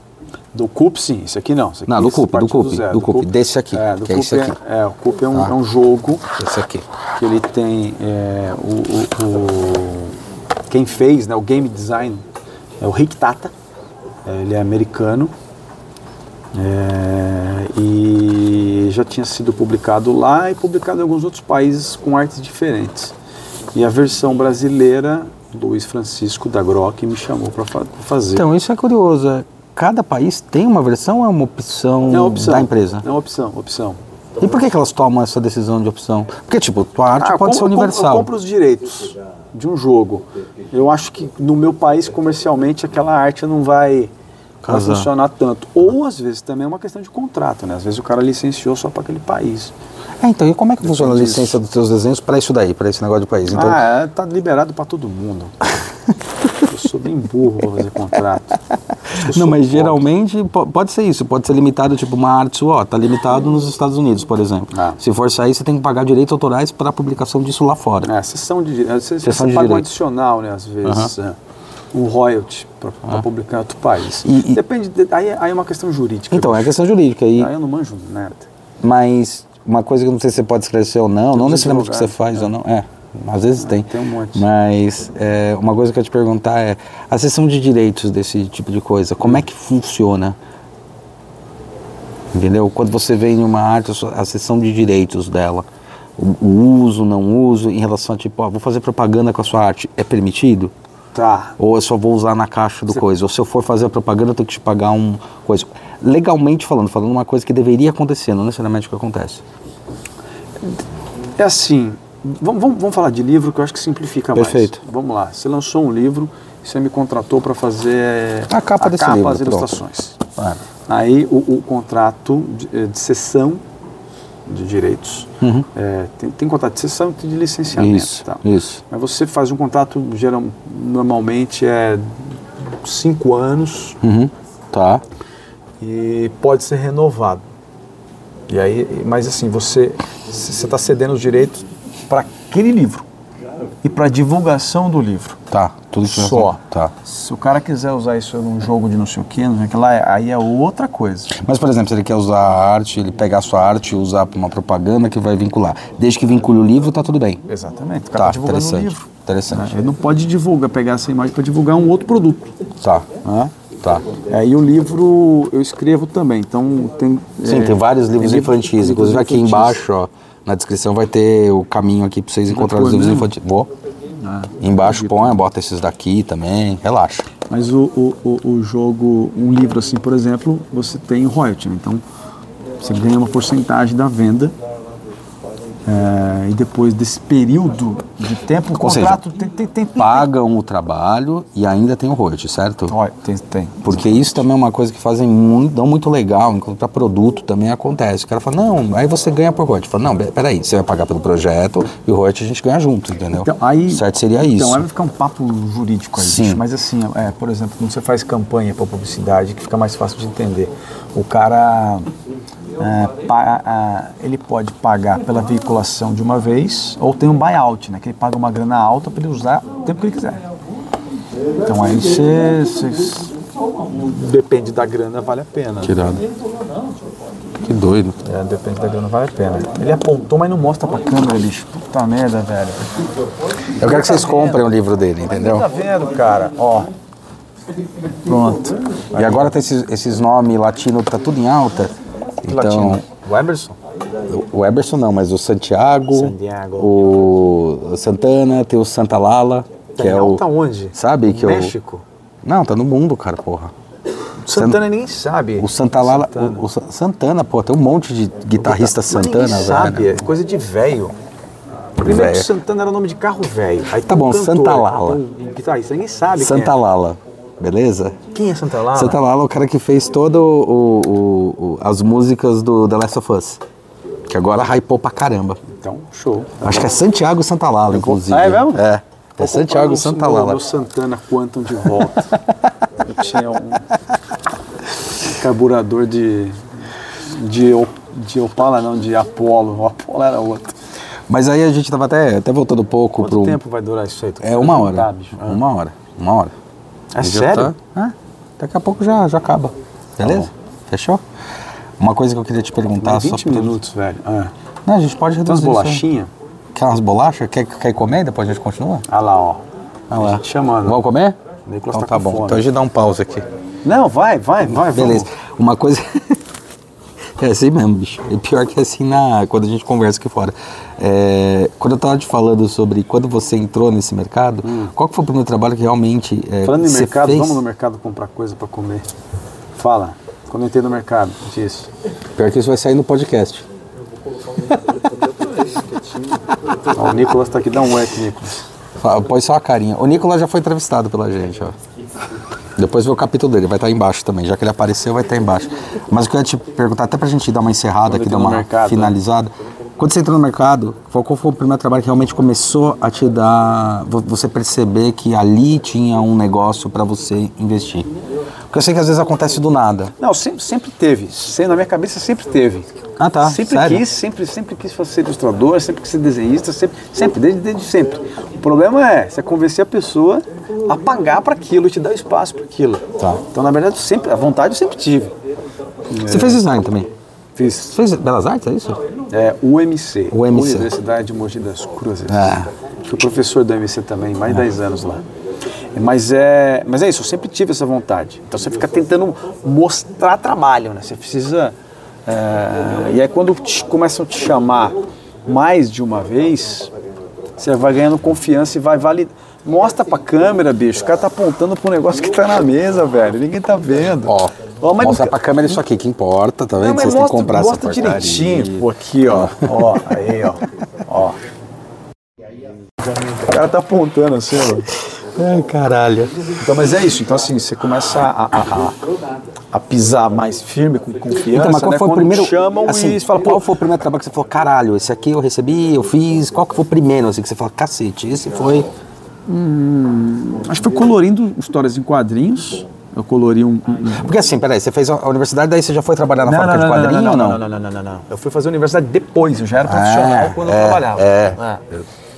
Do Coop, sim. Esse aqui não. Esse aqui, Não, do Coop, do zero. do Coop. Desse aqui, É, do que é esse aqui. É, é, o Coop é um, Ah. é um jogo Esse aqui. que ele tem é, o, o- o- quem fez né, o game design é o Rick Tata É, ele é americano é, e já tinha sido publicado lá e publicado em alguns outros países com artes diferentes e a versão brasileira Luiz Francisco da Grock me chamou para fazer Então, isso é curioso. é, Cada país tem uma versão ou é uma opção, é opção da empresa? é uma opção opção E por que, que elas tomam essa decisão de opção? Porque, tipo, tua arte Ah, pode ser compro- compro- universal. Eu compro os direitos de um jogo. Eu acho que no meu país, comercialmente, aquela arte não vai, Casar. funcionar tanto. Ou, às vezes, também é uma questão de contrato, né? Às vezes o cara licenciou só para aquele país. É, então, e como é que funciona a disso. licença dos teus desenhos para isso daí, para esse negócio de país? Então, Ah, é, tá liberado para todo mundo. eu sou bem burro para fazer contrato. Não, mas pobre. geralmente po- pode ser isso, pode ser limitado, tipo, uma arte sua, tá limitado nos Estados Unidos, por exemplo. Ah. Se for sair, você tem que pagar direitos autorais para a publicação disso lá fora. É, sessão de. Você, Sessão você de paga um direitos. adicional, né, às vezes. é, um royalty para publicar em outro país. E- e- Depende. de- aí, aí é uma questão jurídica. Então, é questão jurídica. E, Aí eu não manjo nada. Mas uma coisa que eu não sei se você pode esclarecer ou não, não os necessariamente o que você faz ou não. É, às vezes tem. tem um monte. Mas é, uma coisa que eu te perguntar é, a sessão de direitos desse tipo de coisa, como é que funciona? Entendeu? Quando você vê em uma arte, a sessão de direitos dela, o, o uso, não uso, em relação a tipo, ó, vou fazer propaganda com a sua arte, é permitido? Tá. Ou eu só vou usar na caixa do coisa? Ou se eu for fazer a propaganda, eu tenho que te pagar um coisa. Legalmente falando, falando uma coisa que deveria acontecer, não necessariamente o que acontece. É assim, vamos, vamos, vamos falar de livro que eu acho que simplifica Perfeito. mais. Vamos lá. Você lançou um livro você me contratou para fazer A capa desse livro, as ilustrações. Aí o, o contrato de, eh, de cessão de direitos. é, tem, tem contrato de cessão e tem de licenciamento. Uhum. Isso, tá? isso. Mas você faz um contrato, geral, normalmente é cinco anos Uhum. Tá. e pode ser renovado. E aí, mas assim, você está cedendo os direitos para aquele livro e para divulgação do livro. Tá. Tudo isso Só. Tá. Se o cara quiser usar isso num jogo de não sei o que, não sei o que lá, aí é outra coisa. Mas, por exemplo, se ele quer usar a arte, ele pegar a sua arte e usar para uma propaganda que vai vincular. Desde que vincule o livro, tá tudo bem. Exatamente. O cara Tá, tá, divulgando o interessante. livro. Interessante. Ele não pode divulgar, pegar essa imagem para divulgar um outro produto. Tá. Né? Tá. É, e o livro eu escrevo também, então tem... Sim, é, tem vários livros tem livro- infantis. livros Inclusive aqui infantis. embaixo, ó, na descrição vai ter o caminho aqui para vocês encontrarem os livros mesmo? infantis. Vou. Ah, Embaixo põe, bota esses daqui também. Relaxa. Mas o, o, o, o jogo, um livro assim, por exemplo, você tem royalty, né? então você ganha uma porcentagem da venda é, e depois desse período de tempo, o Ou seja, contrato tem, tem, tem, tem, Pagam o trabalho e ainda tem o royalty, certo? Tem, tem. Porque isso também é uma coisa que fazem muito, não muito legal, enquanto para produto também acontece. O cara fala, não, aí você ganha por royalty. Fala, não, pe- peraí, você vai pagar pelo projeto e o royalty a gente ganha junto, entendeu? Então, aí, certo seria então, isso. aí vai ficar um papo jurídico aí, Sim. bicho. mas assim, é, por exemplo, quando você faz campanha para publicidade, que fica mais fácil de entender, o cara é, pa- ele pode pagar pela veiculação de uma vez, ou tem um buyout, né, que ele paga uma grana alta para ele usar o tempo que ele quiser. Então aí você, você- depende da grana, vale a pena. Que irado. Que doido. É, depende da grana, vale a pena. Ele apontou, mas não mostra pra câmera, bicho. Puta merda, velho. Eu quero que vocês comprem o livro dele, entendeu? Tá vendo, cara? Ó. Pronto. E agora tem esses, esses nomes latinos, tá tudo em alta. Então, Latino. O Emerson? O Eberson não, mas o Santiago, Santiago. o Santana, tem o Santa Lala, que Tá é o... alta onde? Sabe que é o... México? Não, tá no mundo, cara, porra. Santana ninguém sabe. O Santa Lala, Santana. o, o Sa- Santana, pô, tem um monte de guitarrista Mas Santana, ninguém sabe, velho. é coisa de velho. Primeiro Velho. que Santana era nome de carro velho. Aí Tá tem um bom, cantor, Santa Lala. Um guitarrista, ninguém sabe Santa quem Lala, beleza? é. Quem é Santa Lala? Santa Lala é o cara que fez todo o, o- o- as músicas do The Last of Us. Que agora hypou pra caramba. Então, show. Acho que é Santiago Santa Lala, inclusive. Ah, é mesmo? É. É Santiago comprar Santa Lala. Meu Santana Quantum de volta. Eu tinha um carburador de, de, de Opala, não, de Apollo. O Apollo era outro. Mas aí a gente tava até, até voltando um pouco Quanto pro. tempo vai durar isso aí? Tô É uma hora. Tá, bicho. Ah. Uma hora. Uma hora. É sério? tá- É. Daqui a pouco já, já acaba. Beleza? bom. Fechou? Uma coisa que eu queria te perguntar Tem só 20 pra... minutos, velho. Ah. Não, a gente pode Tem umas reduzir isso aí. bolachinhas? Quer umas bolachas? Quer, quer comer? Depois a gente continua? Ah lá, ó. Ah lá. Te chamando. Vamos comer? Nicolas Então tá tá bom. fome. Então a gente dá um pause aqui. Não, vai, vai, vai. Beleza. vamos. Uma coisa. é assim mesmo, bicho. E pior que é assim na... quando a gente conversa aqui fora. É, Quando eu tava te falando sobre quando você entrou nesse mercado, qual que foi o primeiro trabalho que realmente. é, Hum. Falando em mercado, fez? vamos no mercado comprar coisa pra comer. Fala. Quando eu entrei no mercado, disso. Pior que isso vai sair no podcast. Ó, o Nicolas tá aqui, dá um eco, Nicolas. Põe só a carinha. O Nicolas já foi entrevistado pela gente, ó. Depois vê o capítulo dele, vai estar embaixo também. Já que ele apareceu, vai estar embaixo. Mas o que eu ia te perguntar, até pra gente dar uma encerrada aqui, dar uma mercado, finalizada. Quando você entrou no mercado, qual foi o primeiro trabalho que realmente começou a te dar, vo- você perceber que ali tinha um negócio pra você investir? Porque eu sei que às vezes acontece do nada. Não, sempre, sempre teve. Na minha cabeça sempre teve. Ah, tá. Sempre Sério? quis, sempre, sempre quis ser ilustrador, sempre quis ser desenhista, sempre, sempre desde, desde sempre. O problema é você convencer a pessoa a pagar para aquilo, te dar espaço para aquilo. Tá. Então, na verdade, sempre, a vontade eu sempre tive. Você fez design também? Fiz Você fez Belas Artes, é isso? é, UMC, UMC. Universidade de Mogi das Cruzes. Ah. Fui professor da UMC também, mais de 10 anos lá. Mas é, mas é isso, eu sempre tive essa vontade. Então você fica tentando mostrar trabalho, né? Você precisa. é, e aí quando te- começam a te chamar mais de uma vez, você vai ganhando confiança e vai validar. Mostra pra câmera, bicho. O cara tá apontando pro negócio que tá na mesa, velho. Ninguém tá vendo. Ó, Ó, mas mostra não- pra câmera isso aqui, que importa, tá vendo? não, Vocês têm que mostra, comprar mostra essa porcaria. direitinho, pô, aqui, ó. Ó, aí, ó. Ó. O cara tá apontando assim, ó. Ai, caralho. Então, mas é isso. Então, assim, você começa a, a, a- a pisar mais firme, com confiança, Então, mas qual né? foi o Quando primeiro. chamam assim, e fala, qual foi o primeiro trabalho que você falou, caralho, esse aqui eu recebi, eu fiz. Qual que foi o primeiro, assim, que você falou, cacete, esse foi. acho que foi colorindo histórias em quadrinhos. Eu colori um... um- um- Porque assim, peraí, você fez a universidade, daí você já foi trabalhar na fábrica de quadrinho ou não? não, não, não, não, não, não. Eu fui fazer universidade depois, eu já era profissional quando eu é, trabalhava. É,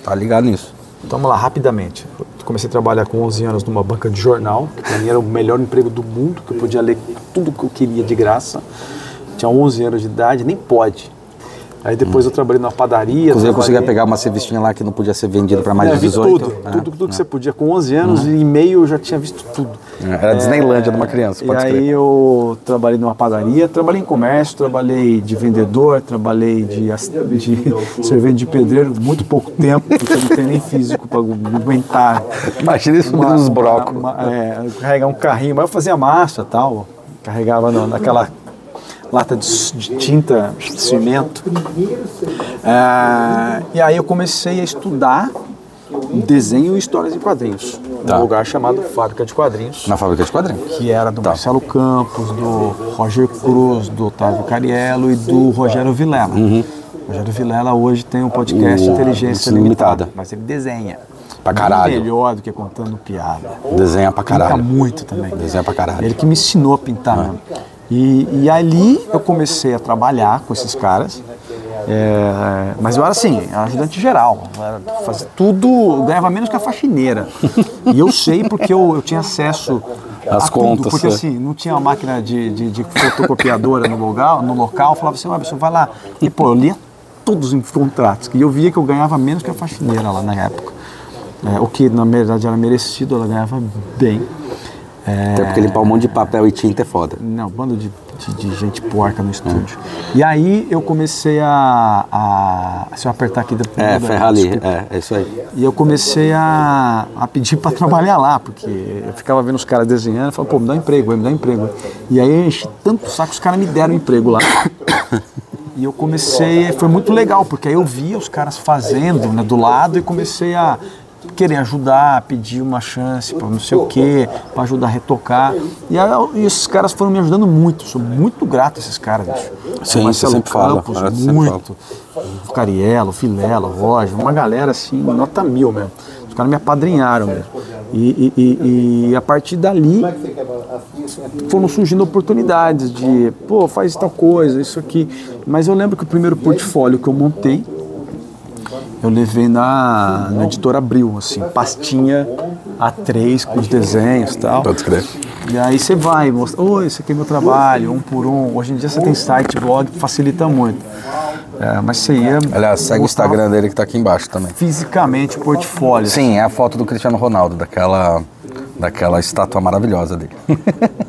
tá ligado nisso. Então, vamos lá, rapidamente. Comecei a trabalhar com 11 anos numa banca de jornal, que para mim era o melhor emprego do mundo, que eu podia ler tudo que eu queria de graça. Tinha 11 anos de idade, nem pode. Aí depois eu trabalhei numa padaria. Inclusive eu conseguia pegar uma revistinha lá que não podia ser vendida pra mais de vi 18. tudo, É, tudo, tudo que você podia. Com 11 anos e meio eu já tinha visto tudo. É. Era a Disneylândia de uma criança, E pode aí escrever. eu trabalhei numa padaria, trabalhei em comércio, trabalhei de vendedor, trabalhei de, de servente de pedreiro, muito pouco tempo, porque eu não tenho nem físico para aguentar. Imagina isso nos brocos. uma- uma- é, carregar um carrinho, mas eu fazia massa e tal, carregava no- naquela lata de, de tinta, de cimento. É, e aí eu comecei a estudar desenho e histórias em quadrinhos, Tá. num lugar chamado Fábrica de Quadrinhos Na fábrica de quadrinho. que era do Marcelo Campos, do Roger Cruz, do Otávio Cariello e do Rogério Vilela. Rogério Vilela hoje tem um podcast Uhum. O Inteligência Limitada. Mas ele desenha. Pra caralho. Melhor do que contando piada. Desenha pra Pinta caralho. muito também. Desenha pra caralho. Ele que me ensinou a pintar. mesmo. E, e ali eu comecei a trabalhar com esses caras. É, mas eu era assim, ajudante geral. Era- Fazia tudo, ganhava menos que a faxineira. E eu sei porque eu, eu tinha acesso a contas, tudo. Porque é. assim, não tinha uma máquina de, de, de fotocopiadora no local, no local. Eu falava assim, ah, você vai lá. E pô, eu lia todos os contratos. E eu via que eu ganhava menos que a faxineira lá na época. É, o que na verdade era merecido, ela ganhava bem. Até porque limpar um monte de papel e tinta é foda. Não, bando de, de, de gente porca no estúdio. E aí eu comecei a. a se eu apertar aqui depois. É, ferrar ali, é, é isso aí. E eu comecei a, a pedir para trabalhar lá, porque eu ficava vendo os caras desenhando, e falava, pô, me dá um emprego, me dá um emprego. E aí eu enchi tanto saco, os caras me deram um emprego lá. E eu comecei, foi muito legal, porque aí eu via os caras fazendo né, do lado e comecei a querer ajudar, pedir uma chance para não sei o quê, para ajudar a retocar. E, aí, e esses caras foram me ajudando muito, sou muito grato a esses caras, bicho. Sim, Marcelo você sempre fala, Campos, sempre muito. O Cariello, o Filela, o Roger, uma galera assim, nota mil mesmo. Os caras me apadrinharam mesmo. E, e- e- e a partir dali foram surgindo oportunidades de, pô, faz tal coisa, isso aqui. Mas eu lembro que o primeiro portfólio que eu montei, eu levei na, na editora Abril, assim, pastinha A3 com os desenhos e tal. Pode crer. E aí você vai, mostra, oi, esse aqui é meu trabalho, um por um. Hoje em dia você tem site, blog, facilita muito. É, mas você ia. Aliás, segue o Instagram dele que tá aqui embaixo também. Fisicamente, portfólio. Sim, é a foto do Cristiano Ronaldo, daquela, daquela estátua maravilhosa dele.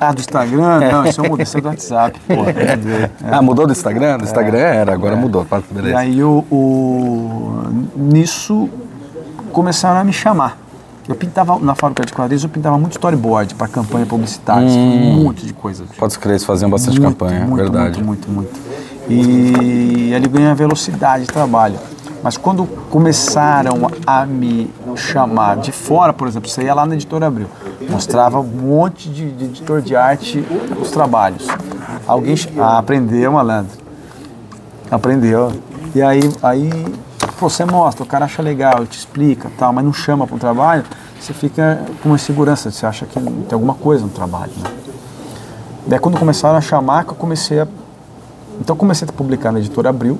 Ah, do Instagram? Não, isso eu mudei, isso é do WhatsApp, pô. mudei. Ah, mudou do Instagram? Do Instagram era, agora mudou. Tá, E beleza. aí o, o- nisso começaram a me chamar. Eu pintava na fábrica de quadrinhos, eu pintava muito storyboard para campanha publicitária, um monte de coisa. Pode crer, eles faziam bastante Muito, campanha, muito, verdade. Muito, muito, muito. E ele ganha velocidade de trabalho. Mas quando começaram a me chamar de fora, por exemplo, você ia lá na editora Abril, mostrava um monte de, de editor de arte os trabalhos. Alguém ah, aprendeu, malandro. Aprendeu. E aí, aí pô, você mostra, o cara acha legal, te explica, tal, mas não chama para um trabalho, você fica com uma insegurança, você acha que tem alguma coisa no trabalho. Né? Daí quando começaram a chamar, que eu comecei a. Então comecei a publicar na editora Abril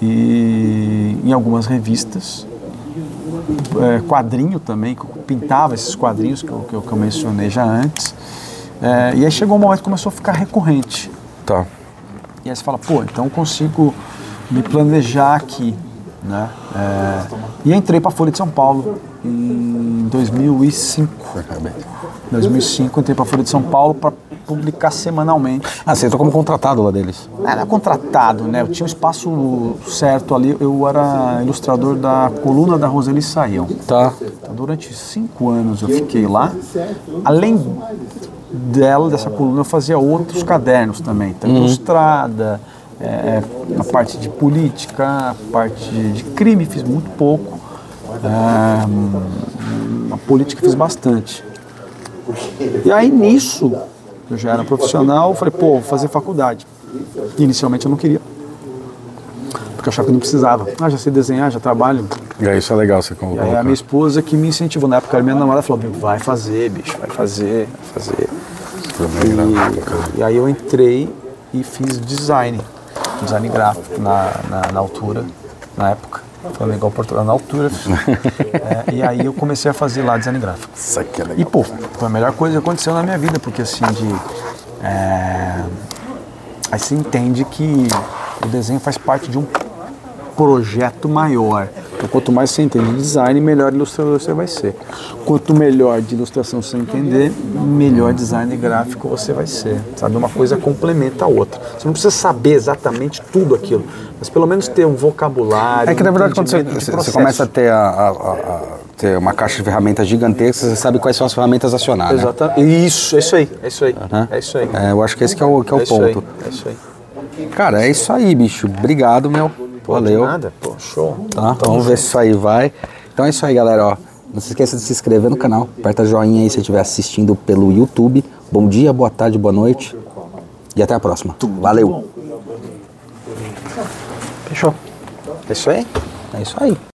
e em algumas revistas. É, quadrinho também, que eu pintava esses quadrinhos que eu, que eu, que eu mencionei já antes. É, e aí chegou um momento que começou a ficar recorrente. Tá. E aí você fala, pô, então eu consigo me planejar aqui, né? É, e entrei para a Folha de São Paulo em 2005. 2005 entrei para a Folha de São Paulo para publicar semanalmente. Ah, você entrou como contratado lá deles. Era contratado, né? Eu tinha um espaço certo ali. Eu era ilustrador da coluna da Roseli Saião. Tá. Então, durante cinco anos eu fiquei lá. Além dela, dessa coluna, eu fazia outros cadernos também. Então, ilustrada, é, a parte de política, a parte de, de crime fiz muito pouco. É, a política fiz bastante. E aí nisso, eu já era profissional, falei, pô, vou fazer faculdade. Inicialmente eu não queria. Porque eu achava que não precisava. Ah, já sei desenhar, já trabalho. E aí, isso é legal você E convocar. aí a minha esposa que me incentivou, na época era minha namorada, falou, "Meu, vai fazer, bicho, vai fazer, vai fazer. E, e aí eu entrei e fiz design, design gráfico na, na, na altura, na época. Igual Portugal, na altura. É, e aí eu comecei a fazer lá design gráfico. Isso aqui é legal. E pô, foi a melhor coisa que aconteceu na minha vida, porque assim, de. é, aí você entende que o desenho faz parte de um projeto maior. Então, quanto mais você entende de design, melhor ilustrador você vai ser. Quanto melhor de ilustração você entender, melhor design gráfico você vai ser. Sabe? Uma coisa complementa a outra. Você não precisa saber exatamente tudo aquilo, mas pelo menos ter um vocabulário. É que na um verdade quando você, você começa a ter, a, a- a- ter uma caixa de ferramentas gigantesca, você sabe quais são as ferramentas a acionar, né? Exatamente. Isso, é isso aí, é isso aí. É isso aí. É, eu acho que esse que é o, que é o É isso aí, ponto. é isso aí. Cara, é isso aí, bicho. Obrigado, meu. Pô, de Valeu. Nada, pô, show. Tá? Vamos ver se isso aí vai. Então é isso aí, galera. Ó. Não se esqueça de se inscrever no canal. Aperta joinha aí se estiver assistindo pelo YouTube. Bom dia, boa tarde, boa noite. E até a próxima. Valeu. Fechou. É isso aí? É isso aí.